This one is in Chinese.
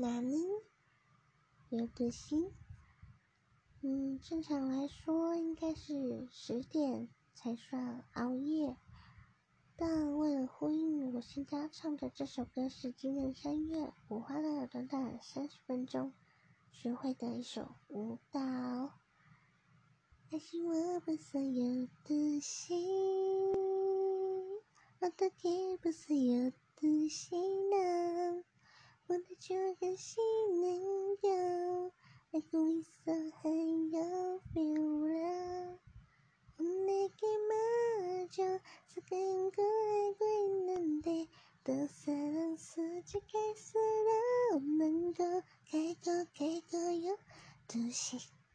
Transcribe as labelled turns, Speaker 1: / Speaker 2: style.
Speaker 1: 哪呢？有的心。嗯，正常来说应该是十点才算熬夜，但为了呼应我现在唱的这首歌是今年三月，我花了短短三十分钟学会的一首舞蹈。爱是我不所有的心，我的天不所有的心？ 조금씩는 걸 알고 있어 I love you love 내게 맞아 속은 걸 알고 있는데 또 사랑 수직할 수 없는 거 갈고 갈고요? 두식